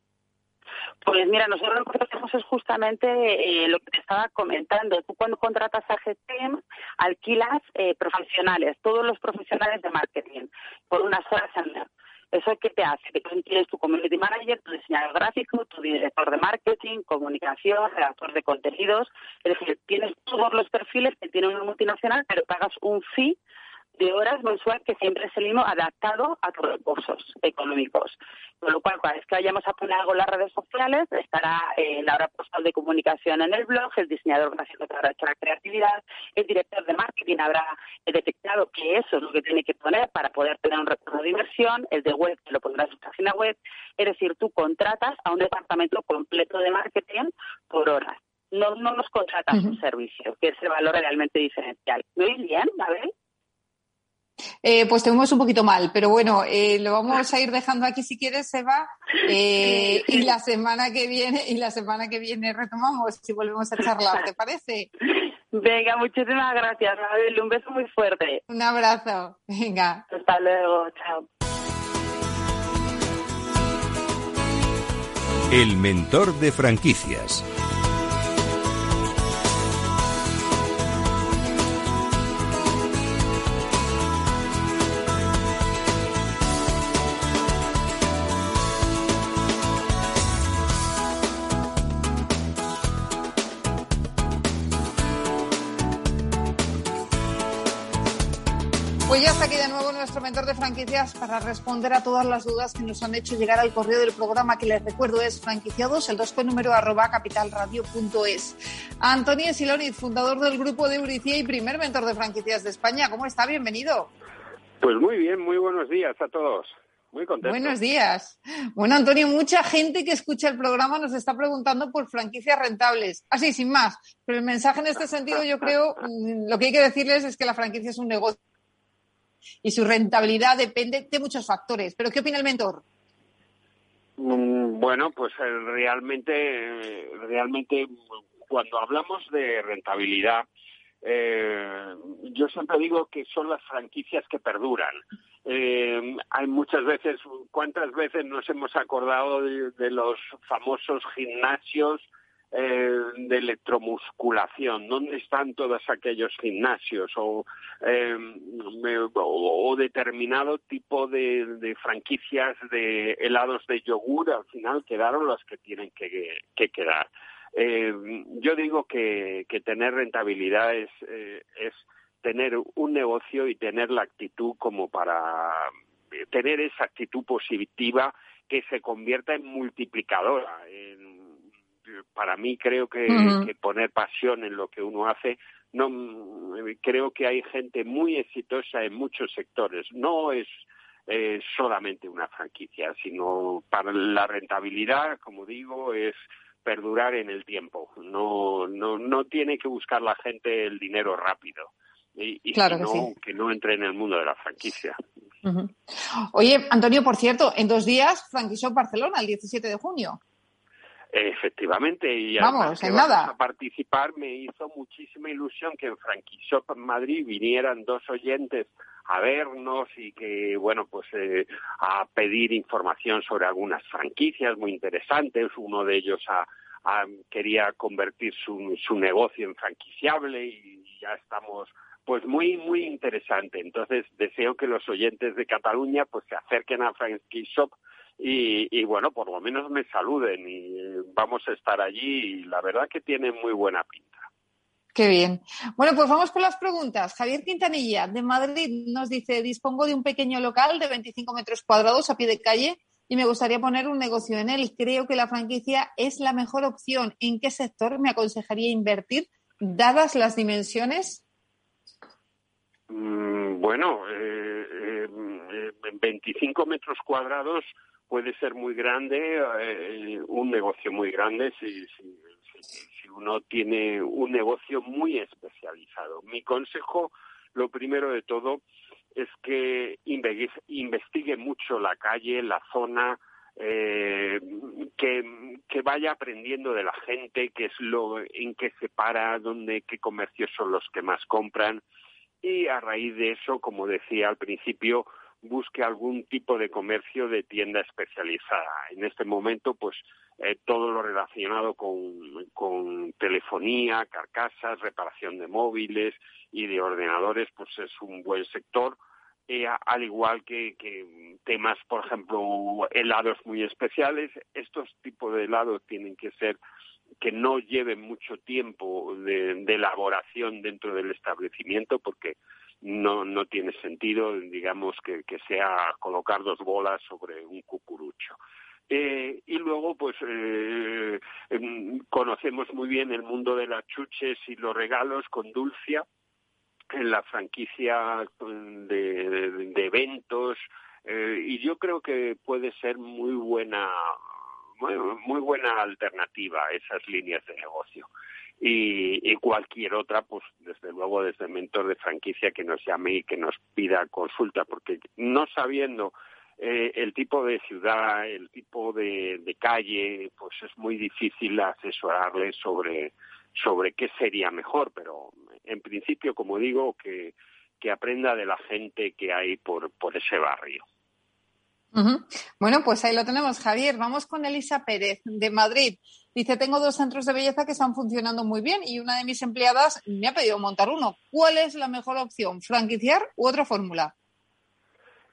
Speaker 9: Pues mira, nosotros lo que hacemos es justamente eh, lo que te estaba comentando. Tú cuando contratas a GTM alquilas eh, profesionales, todos los profesionales de marketing, por unas horas al. ¿Eso qué te hace? Tú tienes tu community manager, tu diseñador gráfico, tu director de marketing, comunicación, redactor de contenidos. Es decir, tienes todos los perfiles que tiene una multinacional, pero pagas un fee de horas mensual que siempre es el mismo adaptado a tus recursos económicos. Con lo cual, cada vez que vayamos a poner algo en las redes sociales, estará eh, la hora postal de comunicación en el blog, el diseñador gráfico habrá hecho la creatividad, el director de marketing habrá detectado que eso es lo que tiene que poner para poder tener un retorno de inversión, el de web que lo pondrá en su página web. Es decir, tú contratas a un departamento completo de marketing por horas no, no nos contratan su servicio, que es el valor realmente diferencial. ¿Me oís bien, Mabel?
Speaker 1: Eh, pues te vemos un poquito mal, pero bueno, eh, lo vamos a ir dejando aquí si quieres, Eva, eh, y la semana que viene y la semana que viene retomamos y volvemos a charlar, ¿te parece?
Speaker 9: Venga, muchísimas gracias, Mabel, un beso muy fuerte.
Speaker 1: Un abrazo, venga.
Speaker 9: Hasta luego, chao.
Speaker 2: El mentor de franquicias.
Speaker 1: Franquicias para responder a todas las dudas que nos han hecho llegar al correo del programa, que les recuerdo es franquiciados, el 2 con número arroba capitalradio.es. Antonio Siloniz, fundador del grupo de Euricia y primer mentor de franquicias de España. ¿Cómo está? Bienvenido.
Speaker 10: Pues muy bien, muy buenos días a todos. Muy contento.
Speaker 1: Buenos días. Bueno, Antonio, mucha gente que escucha el programa nos está preguntando por franquicias rentables. Así, sin más. Pero el mensaje en este sentido, yo creo, mm, lo que hay que decirles es que la franquicia es un negocio y su rentabilidad depende de muchos factores. ¿Pero qué opina el mentor?
Speaker 10: Mm, Bueno, pues eh, realmente, realmente cuando hablamos de rentabilidad, eh, yo siempre digo que son las franquicias que perduran. Eh, hay muchas veces, ¿cuántas veces nos hemos acordado de los famosos gimnasios eh, de electromusculación? ¿Dónde están todos aquellos gimnasios? O, eh, o, determinado tipo de, franquicias de helados de yogur, al final quedaron las que tienen que, que quedar. Eh, yo digo que, tener rentabilidad es, eh, es tener un negocio y tener la actitud como para tener esa actitud positiva que se convierta en multiplicadora. En- para mí creo que, poner pasión en lo que uno hace no mm, creo que hay gente muy exitosa en muchos sectores no es eh, solamente una franquicia sino para la rentabilidad como digo es perdurar en el tiempo no no no tiene que buscar la gente el dinero rápido y, y
Speaker 1: Claro
Speaker 10: si
Speaker 1: que
Speaker 10: no,
Speaker 1: sí.
Speaker 10: que no entre en el mundo de la franquicia.
Speaker 1: Oye, Antonio, por cierto, en dos días, Franquishop Barcelona, el 17 de junio.
Speaker 10: Efectivamente, y
Speaker 1: Vamos, en nada.
Speaker 10: a participar me hizo muchísima ilusión que en Franquishop en Madrid vinieran dos oyentes a vernos y que, bueno, pues eh, a pedir información sobre algunas franquicias muy interesantes. Uno de ellos a- a- quería convertir su, su negocio en franquiciable y ya estamos pues muy muy interesante entonces deseo que los oyentes de Cataluña pues se acerquen a Franquishop y, y bueno, por lo menos me saluden y eh, vamos a estar allí y la verdad que tiene muy buena pinta.
Speaker 1: Qué bien. Bueno, pues vamos con las preguntas. Javier Quintanilla, de Madrid, nos dice, dispongo de un pequeño local de 25 metros cuadrados a pie de calle y me gustaría poner un negocio en él. Creo que la franquicia es la mejor opción. ¿En qué sector me aconsejaría invertir, dadas las dimensiones?
Speaker 10: Mm, bueno, eh, eh, eh, 25 metros cuadrados puede ser muy grande, eh, un negocio muy grande si, si, uno tiene un negocio muy especializado. Mi consejo, lo primero de todo, es que inve- investigue mucho la calle, la zona, eh, que, que vaya aprendiendo de la gente, qué es lo en qué se para, dónde, qué comercios son los que más compran y a raíz de eso, como decía al principio, busque algún tipo de comercio de tienda especializada. En este momento, pues eh, todo lo relacionado con, telefonía, carcasas, reparación de móviles y de ordenadores, pues es un buen sector. Eh, al igual que, que temas, por ejemplo, helados muy especiales, estos tipos de helados tienen que ser que no lleven mucho tiempo de elaboración dentro del establecimiento porque no, no tiene sentido, digamos, que, que sea colocar dos bolas sobre un cucurucho. Eh, y luego, pues, eh, em, conocemos muy bien el mundo de las chuches y los regalos con Dulcia, en la franquicia de, de- de eventos, eh, y yo creo que puede ser muy buena muy, muy buena alternativa a esas líneas de negocio. Y, cualquier otra, pues desde luego desde mentor de franquicia que nos llame y que nos pida consulta, porque no sabiendo eh, el tipo de ciudad, el tipo de, calle, pues es muy difícil asesorarle sobre, sobre qué sería mejor, pero en principio, como digo, que, que aprenda de la gente que hay por, por ese barrio.
Speaker 1: Bueno, pues ahí lo tenemos, Javier. Vamos con Elisa Pérez, de Madrid. Dice, tengo dos centros de belleza que están funcionando muy bien y una de mis empleadas me ha pedido montar uno. ¿Cuál es la mejor opción, franquiciar u otra fórmula?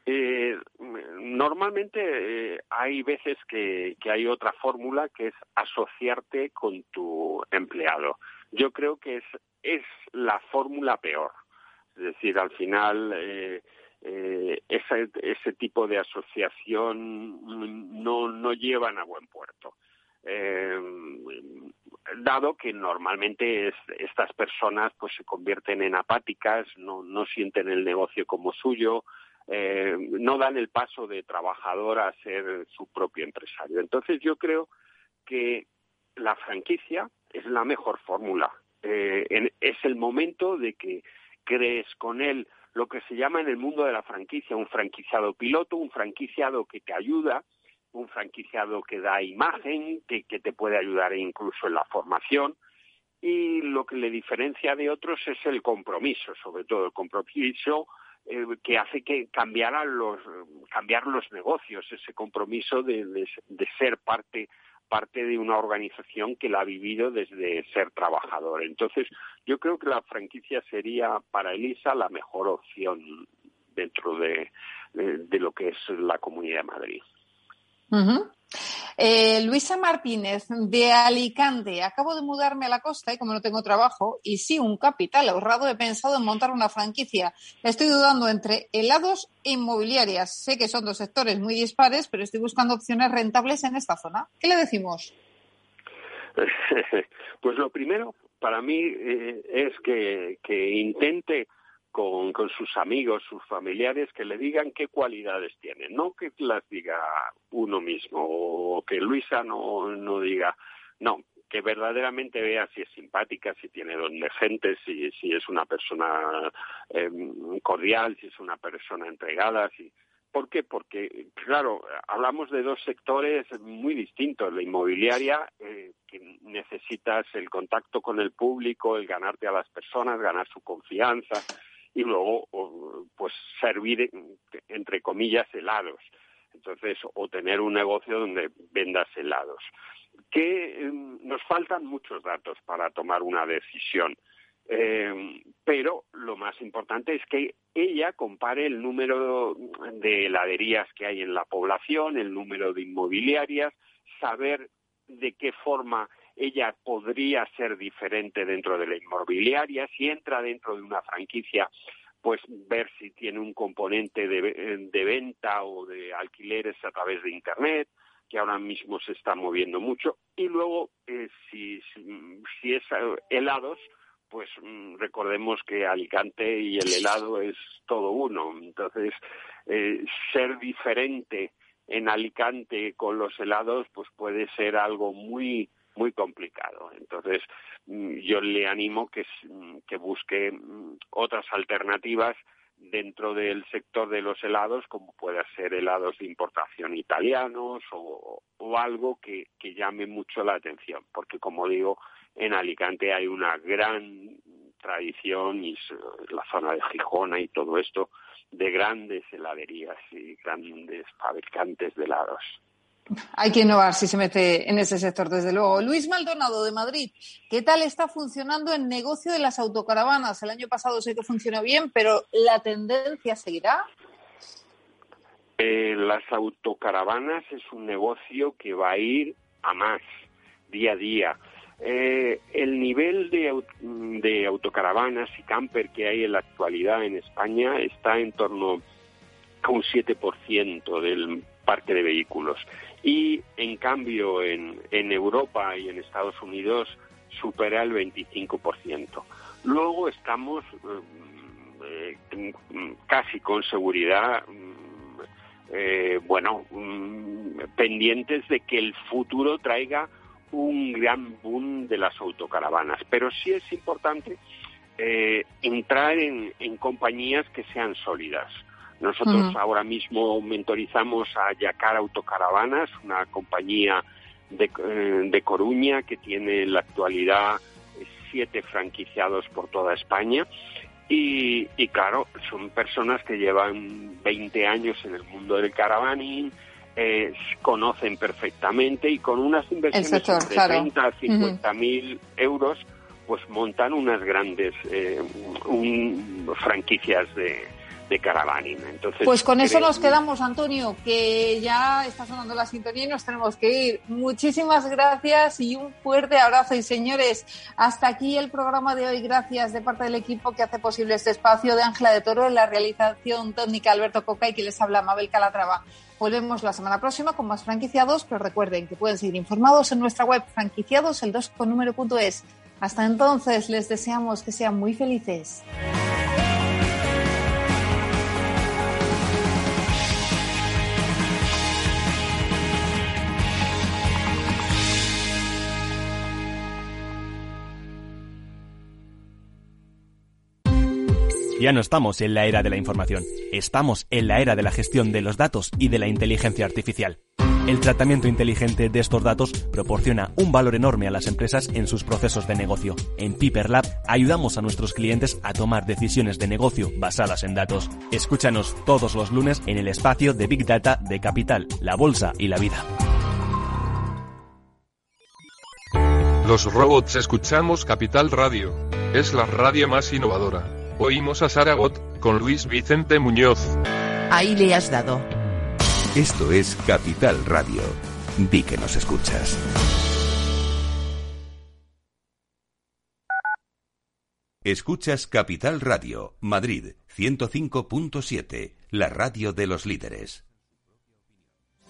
Speaker 10: Eh, normalmente eh, hay veces que, hay otra fórmula que es asociarte con tu empleado. Yo creo que es, es la fórmula peor. Es decir, al final eh, eh, ese, ese tipo de asociación no, no llevan a buen puerto. Eh, dado que normalmente estas personas pues se convierten en apáticas, no, no sienten el negocio como suyo, eh, no dan el paso de trabajador a ser su propio empresario. Entonces yo creo que la franquicia es la mejor fórmula. Eh, es el momento de que crees con él lo que se llama en el mundo de la franquicia un franquiciado piloto, un franquiciado que te ayuda, un franquiciado que da imagen, que, te puede ayudar incluso en la formación. Y lo que le diferencia de otros es el compromiso, sobre todo el compromiso eh, que hace que cambiaran los, cambiar los negocios, ese compromiso de, de ser parte parte de una organización que la ha vivido desde ser trabajador. Entonces, yo creo que la franquicia sería para Elisa la mejor opción dentro de, lo que es la Comunidad de Madrid.
Speaker 1: Eh, Luisa Martínez, de Alicante. Acabo de mudarme a la costa y como no tengo trabajo y sí un capital ahorrado, he pensado en montar una franquicia. Estoy dudando entre helados e inmobiliarias. Sé que son dos sectores muy dispares, pero estoy buscando opciones rentables en esta zona. ¿Qué le decimos?
Speaker 10: Pues lo primero para mí eh, es que, que intente con, con, sus amigos, sus familiares, que le digan qué cualidades tienen, no que las diga uno mismo o que Luisa no, no diga, no, que verdaderamente vea si es simpática, si tiene don de gente, si, si es una persona em, cordial, si es una persona entregada, si... ¿Por qué? Porque, claro, hablamos de dos sectores muy distintos. La inmobiliaria, eh, que necesitas el contacto con el público, el ganarte a las personas, ganar su confianza, y luego pues servir entre comillas helados. Entonces o tener un negocio donde vendas helados. Que em, nos faltan muchos datos para tomar una decisión. Em, pero lo más importante es que ella compare el número de heladerías que hay en la población, el número de inmobiliarias, saber de qué forma ella podría ser diferente dentro de la inmobiliaria, si entra dentro de una franquicia, pues ver si tiene un componente de, venta o de alquileres a través de Internet, que ahora mismo se está moviendo mucho, y luego eh, si, si, es eh, helados, pues mm, recordemos que Alicante y el helado es todo uno. Entonces, eh, ser diferente en Alicante con los helados, pues puede ser algo muy muy complicado. Entonces, mm, yo le animo que, mm, que busque mm, otras alternativas dentro del sector de los helados, como pueda ser helados de importación italianos o, o algo que, que llame mucho la atención, porque como digo, en Alicante hay una gran tradición y la zona de Gijona y todo esto de grandes heladerías y grandes fabricantes de helados.
Speaker 1: Hay que innovar si se mete en ese sector, desde luego. Luis Maldonado, de Madrid, ¿qué tal está funcionando el negocio de las autocaravanas? El año pasado sé que funcionó bien, pero ¿la tendencia seguirá?
Speaker 10: Eh, las autocaravanas es un negocio que va a ir a más, día a día. Eh, el nivel de, de autocaravanas y camper que hay en la actualidad en España está en torno a un 7% del parque de vehículos y en cambio en, Europa y en Estados Unidos supera el 25%. Luego estamos eh, eh, casi con seguridad mm, eh, bueno, mm, pendientes de que el futuro traiga un gran boom de las autocaravanas, pero sí es importante entrar en, compañías que sean sólidas. Nosotros ahora mismo mentorizamos a Yacar Autocaravanas, una compañía de, eh, de Coruña que tiene en la actualidad siete franquiciados por toda España. Y, y, claro, son personas que llevan 20 años en el mundo del caravaning, eh, conocen perfectamente y con unas inversiones de 30 a 50 mil euros, pues montan unas grandes eh, franquicias de, de caravaning. Entonces,
Speaker 1: pues con eso nos quedamos, Antonio, que ya está sonando la sintonía y nos tenemos que ir. Muchísimas gracias y un fuerte abrazo. Y señores, hasta aquí el programa de hoy. Gracias de parte del equipo que hace posible este espacio de Ángela de Toro en la realización técnica Alberto Coca y que les habla Mabel Calatrava. Volvemos la semana próxima con más franquiciados, pero recuerden que pueden seguir informados en nuestra web franquiciados el 2 con número.es. Hasta entonces les deseamos que sean muy felices.
Speaker 11: Ya no estamos en la era de la información, estamos en la era de la gestión de los datos y de la inteligencia artificial. El tratamiento inteligente de estos datos proporciona un valor enorme a las empresas en sus procesos de negocio. En Piper Lab ayudamos a nuestros clientes a tomar decisiones de negocio basadas en datos. Escúchanos todos los lunes en el espacio de Big Data de Capital, la Bolsa y la Vida.
Speaker 12: Los robots escuchamos Capital Radio. Es la radio más innovadora. Oímos a Saragot, con Luis Vicente Muñoz.
Speaker 13: Ahí le has dado.
Speaker 2: Esto es Capital Radio. Di que nos escuchas. Escuchas Capital Radio, Madrid 105.7, la radio de los líderes.